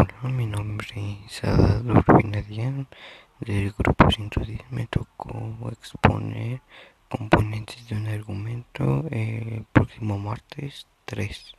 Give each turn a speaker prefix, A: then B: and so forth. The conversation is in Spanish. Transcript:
A: Hola, mi nombre es Adad Urbina del grupo 110. Me tocó exponer componentes de un argumento el próximo martes 3.